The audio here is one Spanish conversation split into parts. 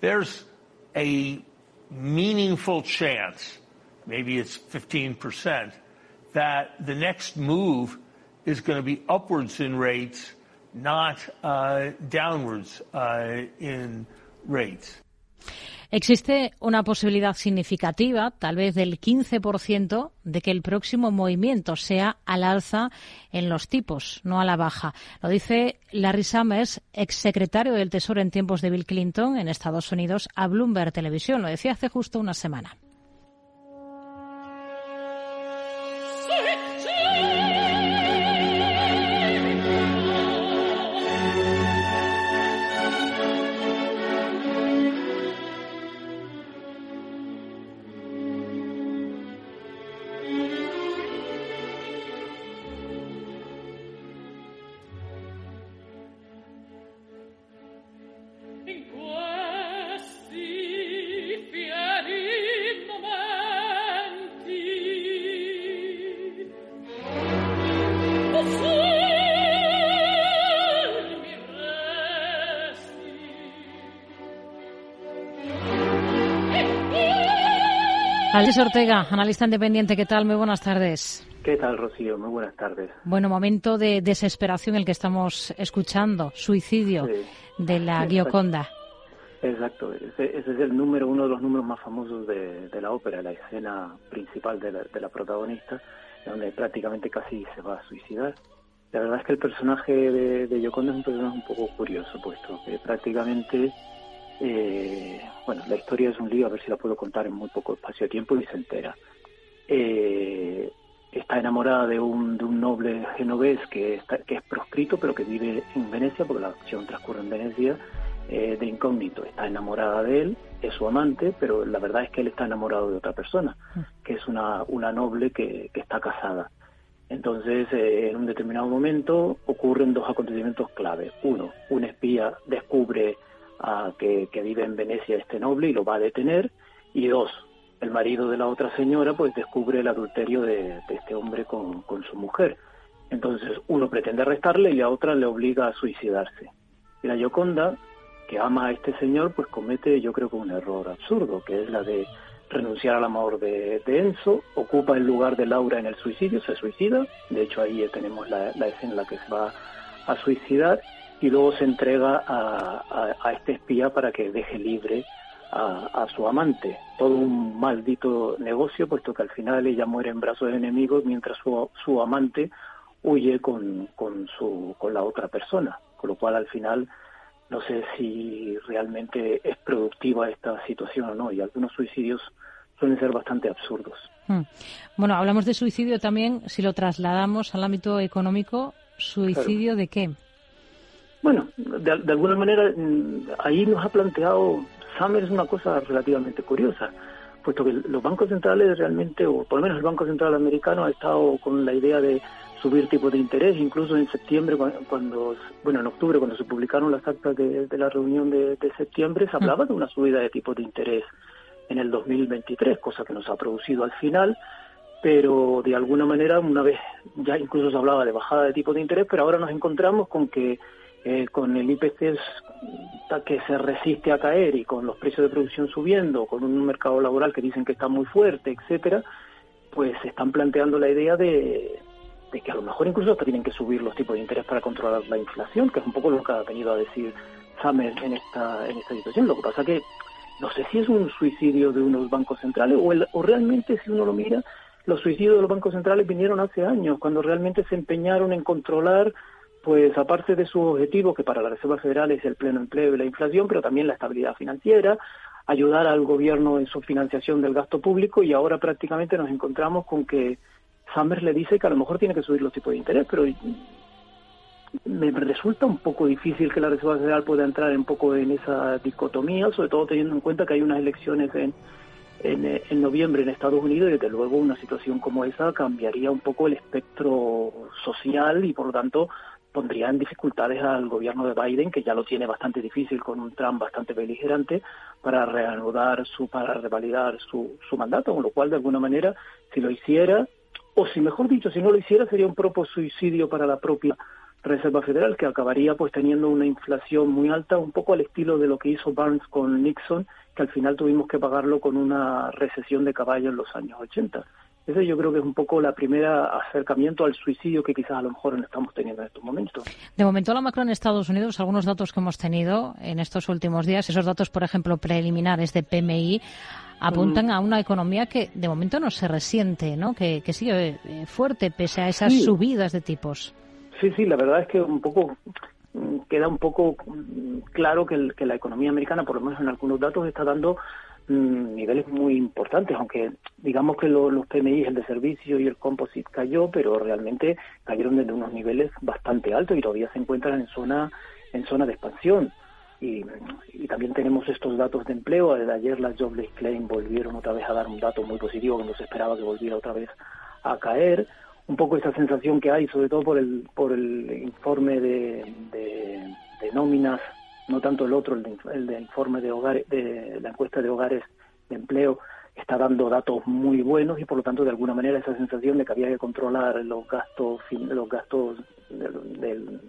There's a meaningful chance, maybe it's 15%, that the next move is going to be upwards in rates, not uh, downwards uh, in rates. Existe una posibilidad significativa, tal vez del 15%, de que el próximo movimiento sea al alza en los tipos, no a la baja. Lo dice Larry Summers, exsecretario del Tesoro en tiempos de Bill Clinton en Estados Unidos, a Bloomberg Televisión. Lo decía hace justo una semana. Alex Ortega, analista independiente, ¿qué tal? Muy buenas tardes. ¿Qué tal, Rocío? Muy buenas tardes. Bueno, momento de desesperación el que estamos escuchando, suicidio de la Gioconda. Exacto, ese, es el número, uno de los números más famosos de, la ópera, la escena principal de la, protagonista, donde prácticamente casi se va a suicidar. La verdad es que el personaje de, de Gioconda es un personaje un poco curioso, puesto que prácticamente eh, bueno, la historia es un lío, a ver si la puedo contar en muy poco espacio de tiempo y se entera. Eh, está enamorada de un, de un noble genovés que, está, que es proscrito, pero que vive en Venecia, porque la acción transcurre en Venecia, eh, de incógnito. Está enamorada de él, es su amante, pero la verdad es que él está enamorado de otra persona, que es una, una noble que, que está casada. Entonces, eh, en un determinado momento ocurren dos acontecimientos clave. Uno, un espía descubre que, vive en Venecia este noble y lo va a detener. Y dos, el marido de la otra señora pues descubre el adulterio de, este hombre con, su mujer. Entonces uno pretende arrestarle y la otra le obliga a suicidarse. Y la Gioconda, que ama a este señor, pues comete yo creo que un error absurdo, que es la de renunciar al amor de, Enzo, ocupa el lugar de Laura en el suicidio, se suicida, de hecho ahí tenemos la, la escena en la que se va a suicidar y luego se entrega a, este espía para que deje libre a, su amante. Todo un maldito negocio, puesto que al final ella muere en brazos de enemigos mientras su, su amante huye con, con, su, con la otra persona. Con lo cual al final no sé si realmente es productiva esta situación o no. Y algunos suicidios suelen ser bastante absurdos. Hmm. Bueno, hablamos de suicidio también, si lo trasladamos al ámbito económico, ¿suicidio de qué? Bueno, de, alguna manera mm, ahí nos ha planteado Summers una cosa relativamente curiosa, puesto que los bancos centrales realmente, o por lo menos el Banco Central americano ha estado con la idea de subir tipos de interés, incluso en septiembre, cuando, bueno, en octubre, cuando se publicaron las actas de, la reunión de, septiembre, se hablaba de una subida de tipos de interés en el 2023, cosa que nos ha producido al final, pero de alguna manera, una vez ya incluso se hablaba de bajada de tipos de interés, pero ahora nos encontramos con que eh, con el IPC que se resiste a caer y con los precios de producción subiendo, con un mercado laboral que dicen que está muy fuerte, etcétera, pues se están planteando la idea de, que a lo mejor incluso hasta tienen que subir los tipos de interés para controlar la inflación, que es un poco lo que ha venido a decir Summer en esta, en esta situación. Lo que pasa que no sé si es un suicidio de unos bancos centrales o, o realmente si uno lo mira, los suicidios de los bancos centrales vinieron hace años, cuando realmente se empeñaron en controlar pues aparte de su objetivo, que para la Reserva Federal es el pleno empleo y la inflación, pero también la estabilidad financiera, ayudar al gobierno en su financiación del gasto público y ahora prácticamente nos encontramos con que Summers le dice que a lo mejor tiene que subir los tipos de interés, pero me resulta un poco difícil que la Reserva Federal pueda entrar un poco en esa dicotomía, sobre todo teniendo en cuenta que hay unas elecciones en, en, en, noviembre en Estados Unidos y desde luego una situación como esa cambiaría un poco el espectro social y por lo tanto pondría en dificultades al gobierno de Biden, que ya lo tiene bastante difícil con un Trump bastante beligerante, para reanudar su, para revalidar su, su mandato, con lo cual de alguna manera, si lo hiciera, o si mejor dicho, si no lo hiciera, sería un propio suicidio para la propia Reserva Federal, que acabaría pues teniendo una inflación muy alta, un poco al estilo de lo que hizo Barnes con Nixon, que al final tuvimos que pagarlo con una recesión de caballo en los años 80. Ese yo creo que es un poco la primera acercamiento al suicidio que quizás a lo mejor estamos teniendo en estos momentos. De momento la macro en Estados Unidos, algunos datos que hemos tenido en estos últimos días, esos datos, por ejemplo, preliminares de PMI, apuntan a una economía que de momento no se resiente, ¿no? Que, sigue eh, fuerte pese a esas subidas de tipos. Sí, sí, la verdad es que un poco mm, queda un poco mm, claro que, que la economía americana, por lo menos en algunos datos, está dando Mm, niveles muy importantes, aunque digamos que los PMI, el de servicio y el composite cayó, pero realmente cayeron desde unos niveles bastante altos y todavía se encuentran en zona en zona de expansión. Y, también tenemos estos datos de empleo. De ayer las Jobless Claim volvieron otra vez a dar un dato muy positivo que no se esperaba que volviera otra vez a caer. Un poco esa sensación que hay, sobre todo por el, por el informe de, de nóminas no tanto el otro, el, de, informe de hogares, de la encuesta de hogares de empleo, está dando datos muy buenos y por lo tanto de alguna manera esa sensación de que había que controlar los gastos los gastos del,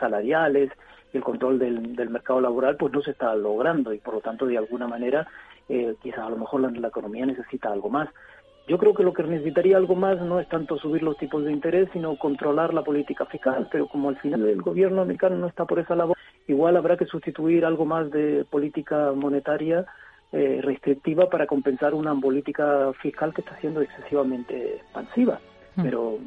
salariales y el control del, del, mercado laboral pues no se está logrando y por lo tanto de alguna manera eh, quizás a lo mejor la, la, economía necesita algo más. Yo creo que lo que necesitaría algo más no es tanto subir los tipos de interés sino controlar la política fiscal pero como al final el gobierno americano no está por esa labor igual habrá que sustituir algo más de política monetaria eh, restrictiva para compensar una política fiscal que está siendo excesivamente expansiva. Hmm. Pero,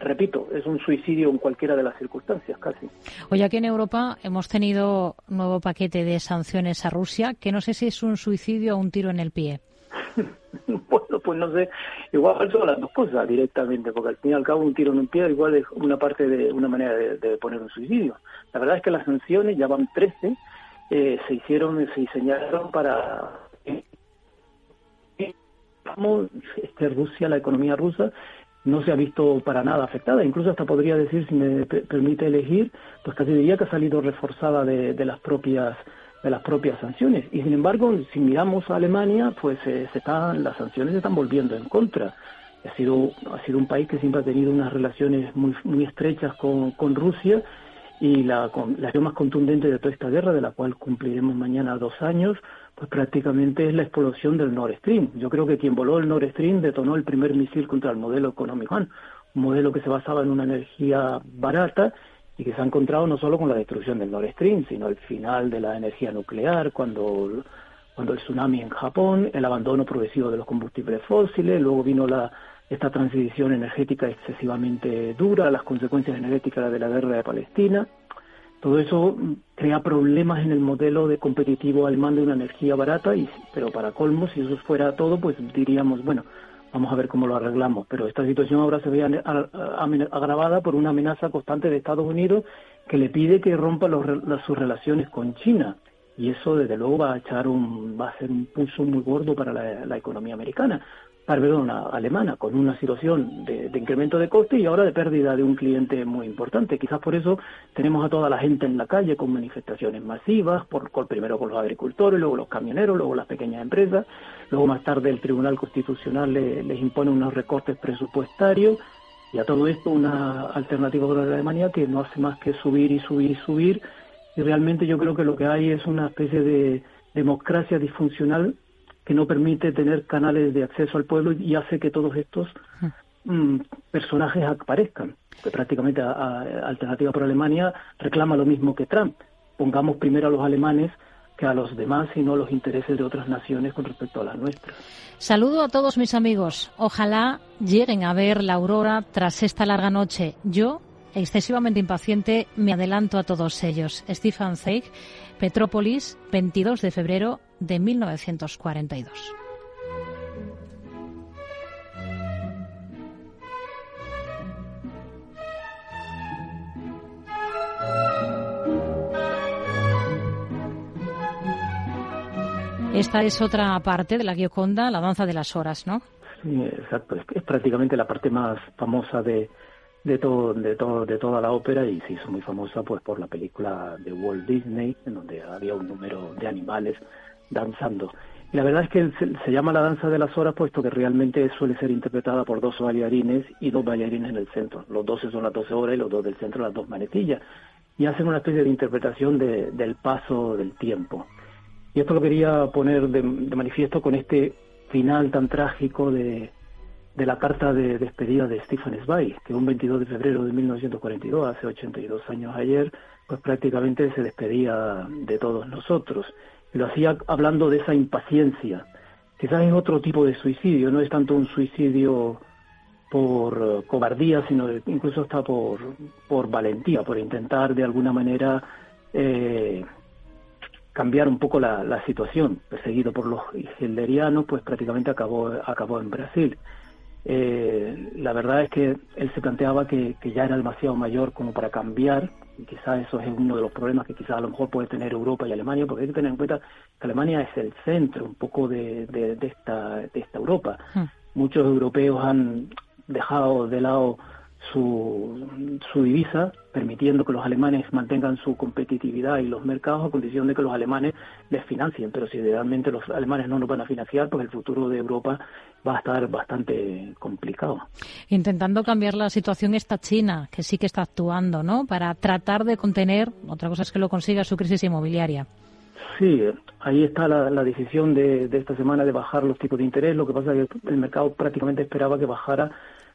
repito, es un suicidio en cualquiera de las circunstancias, casi. Hoy aquí en Europa hemos tenido un nuevo paquete de sanciones a Rusia, que no sé si es un suicidio o un tiro en el pie. bueno, pues no sé, igual son las dos cosas directamente, porque al fin y al cabo un tiro en un pie igual es una parte de una manera de, poner un suicidio. La verdad es que las sanciones ya van 13, eh, se hicieron, se diseñaron para este, Rusia, la economía rusa, no se ha visto para nada afectada, incluso hasta podría decir, si me permite elegir, pues casi diría que ha salido reforzada de las propias de las propias sanciones. Y sin embargo, si miramos a Alemania, pues eh, se están, las sanciones se están volviendo en contra. Ha sido, ha sido un país que siempre ha tenido unas relaciones muy, muy estrechas con, con Rusia y la, la más contundente de toda esta guerra, de la cual cumpliremos mañana dos años, pues prácticamente es la explosión del Nord Stream. Yo creo que quien voló el Nord Stream detonó el primer misil contra el modelo económico, un modelo que se basaba en una energía barata y que se ha encontrado no solo con la destrucción del Nord Stream, sino el final de la energía nuclear, cuando, cuando el tsunami en Japón, el abandono progresivo de los combustibles fósiles, luego vino la, esta transición energética excesivamente dura, las consecuencias energéticas de la guerra de Palestina. Todo eso crea problemas en el modelo de competitivo alemán de una energía barata, y, pero para colmo, si eso fuera todo, pues diríamos, bueno, Vamos a ver cómo lo arreglamos. Pero esta situación ahora se ve agravada por una amenaza constante de Estados Unidos que le pide que rompa sus relaciones con China. Y eso, desde luego, va a echar un, va a ser un pulso muy gordo para la economía americana perdón, alemana, con una situación de, incremento de coste y ahora de pérdida de un cliente muy importante. Quizás por eso tenemos a toda la gente en la calle con manifestaciones masivas, por, primero con los agricultores, luego los camioneros, luego las pequeñas empresas, luego más tarde el Tribunal Constitucional les impone unos recortes presupuestarios y a todo esto una alternativa para la Alemania que no hace más que subir y subir y subir y realmente yo creo que lo que hay es una especie de democracia disfuncional que no permite tener canales de acceso al pueblo y hace que todos estos mm, personajes aparezcan. Que prácticamente Alternativa por Alemania reclama lo mismo que Trump. Pongamos primero a los alemanes que a los demás y no los intereses de otras naciones con respecto a las nuestras. Saludo a todos mis amigos. Ojalá lleguen a ver la aurora tras esta larga noche. Yo, excesivamente impaciente, me adelanto a todos ellos. Stefan Zweig, Petrópolis, 22 de febrero de 1942. Esta es otra parte de la Gioconda, la danza de las horas, ¿no? Sí, exacto. Es, prácticamente la parte más famosa de, de todo, de todo, de toda la ópera y se hizo muy famosa pues por la película de Walt Disney, en donde había un número de animales danzando. Y la verdad es que se, llama la danza de las horas puesto que realmente suele ser interpretada por dos bailarines y dos bailarines en el centro. Los 12 son las 12 horas y los dos del centro las dos manecillas. Y hacen una especie de interpretación del paso del tiempo. Y esto lo quería poner de, manifiesto con este final tan trágico de, de la carta de despedida de Stephen Zweig, que un 22 de febrero de 1942, hace 82 años ayer, pues prácticamente se despedía de todos nosotros lo hacía hablando de esa impaciencia. Quizás es otro tipo de suicidio, no es tanto un suicidio por eh, cobardía, sino incluso está por, por valentía, por intentar de alguna manera eh, cambiar un poco la, situación. Perseguido por los hilderianos, pues prácticamente acabó, acabó en Brasil. Eh, la verdad es que él se planteaba que, que ya era demasiado mayor como para cambiar, y quizás eso es uno de los problemas que quizás a lo mejor puede tener Europa y Alemania, porque hay que tener en cuenta que Alemania es el centro un poco de, de, esta, de esta Europa. Hmm. Muchos europeos han dejado de lado su, su divisa, permitiendo que los alemanes mantengan su competitividad y los mercados a condición de que los alemanes les financien. Pero si realmente los alemanes no nos van a financiar, pues el futuro de Europa va a estar bastante complicado. Intentando cambiar la situación está China, que sí que está actuando, ¿no? Para tratar de contener, otra cosa es que lo consiga, su crisis inmobiliaria. Sí, ahí está la, decisión de, esta semana de bajar los tipos de interés. Lo que pasa es que el mercado prácticamente esperaba que bajara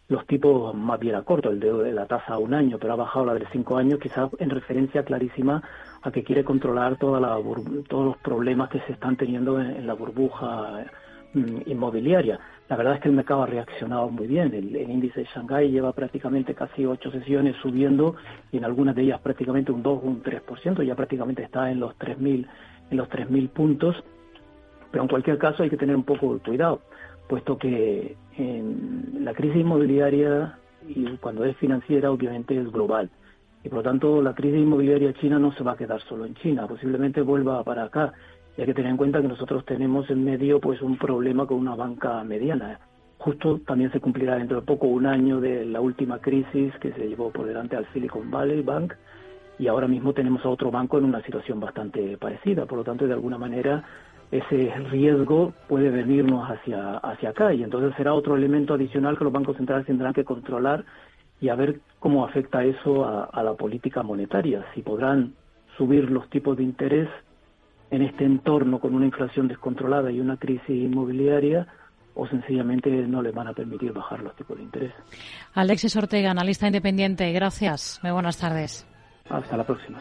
los tipos más bien a corto, el de, la tasa a un año, pero ha bajado la de cinco años, quizás en referencia clarísima a que quiere controlar toda la, todos los problemas que se están teniendo en la burbuja mm, inmobiliaria. La verdad es que el mercado ha reaccionado muy bien. El, índice de Shanghái lleva prácticamente casi ocho sesiones subiendo y en algunas de ellas prácticamente un 2 o un 3%, ya prácticamente está en los 3.000 en los 3.000 puntos. Pero en cualquier caso hay que tener un poco de cuidado, puesto que en la crisis inmobiliaria y cuando es financiera obviamente es global. Y por lo tanto la crisis inmobiliaria china no se va a quedar solo en China, posiblemente vuelva para acá y hay que tener en cuenta que nosotros tenemos en medio pues un problema con una banca mediana. Justo también se cumplirá dentro de poco un año de la última crisis que se llevó por delante al Silicon Valley Bank y ahora mismo tenemos a otro banco en una situación bastante parecida. Por lo tanto, de alguna manera ese riesgo puede venirnos hacia, hacia acá y entonces será otro elemento adicional que los bancos centrales tendrán que controlar y a ver cómo afecta eso a la política monetaria, si podrán subir los tipos de interés en este entorno con una inflación descontrolada y una crisis inmobiliaria o sencillamente no les van a permitir bajar los tipos de interés. Alexis Ortega, analista independiente, gracias. Muy buenas tardes. Hasta la próxima.